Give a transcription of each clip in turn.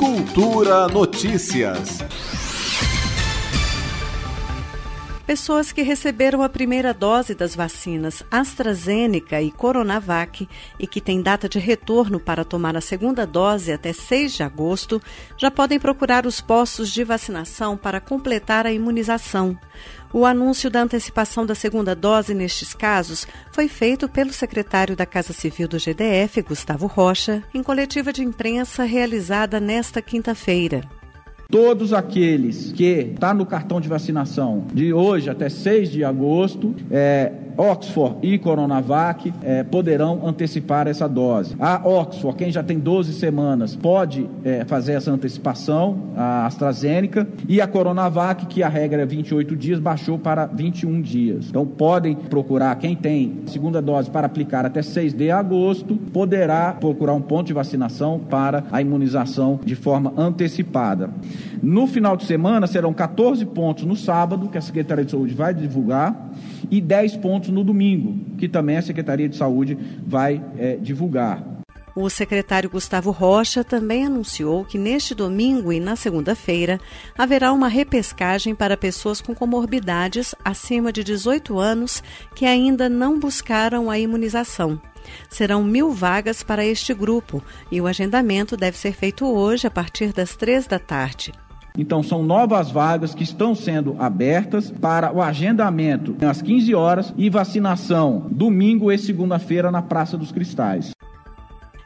Cultura Notícias. Pessoas que receberam a primeira dose das vacinas AstraZeneca e Coronavac e que têm data de retorno para tomar a segunda dose até 6 de agosto já podem procurar os postos de vacinação para completar a imunização. O anúncio da antecipação da segunda dose nestes casos foi feito pelo secretário da Casa Civil do GDF, Gustavo Rocha, em coletiva de imprensa realizada nesta quinta-feira. Todos aqueles que está no cartão de vacinação de hoje até 6 de agosto, é, Oxford e Coronavac é, poderão antecipar essa dose. A Oxford, quem já tem 12 semanas, pode é, fazer essa antecipação, a AstraZeneca, e a Coronavac, que a regra é 28 dias, baixou para 21 dias. Então podem procurar, quem tem segunda dose para aplicar até 6 de agosto, poderá procurar um ponto de vacinação para a imunização de forma antecipada. No final de semana serão 14 pontos no sábado, que a Secretaria de Saúde vai divulgar, e 10 pontos no domingo, que também a Secretaria de Saúde vai é, divulgar. O secretário Gustavo Rocha também anunciou que neste domingo e na segunda-feira haverá uma repescagem para pessoas com comorbidades acima de 18 anos que ainda não buscaram a imunização. Serão mil vagas para este grupo e o agendamento deve ser feito hoje a partir das três da tarde. Então, são novas vagas que estão sendo abertas para o agendamento às 15 horas e vacinação domingo e segunda-feira na Praça dos Cristais.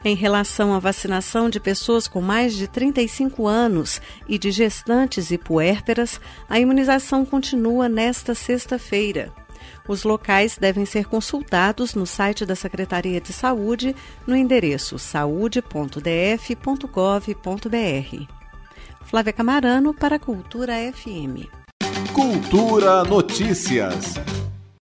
Em relação à vacinação de pessoas com mais de 35 anos e de gestantes e puérperas, a imunização continua nesta sexta-feira. Os locais devem ser consultados no site da Secretaria de Saúde no endereço saude.df.gov.br. Flávia Camarano para Cultura FM. Cultura Notícias.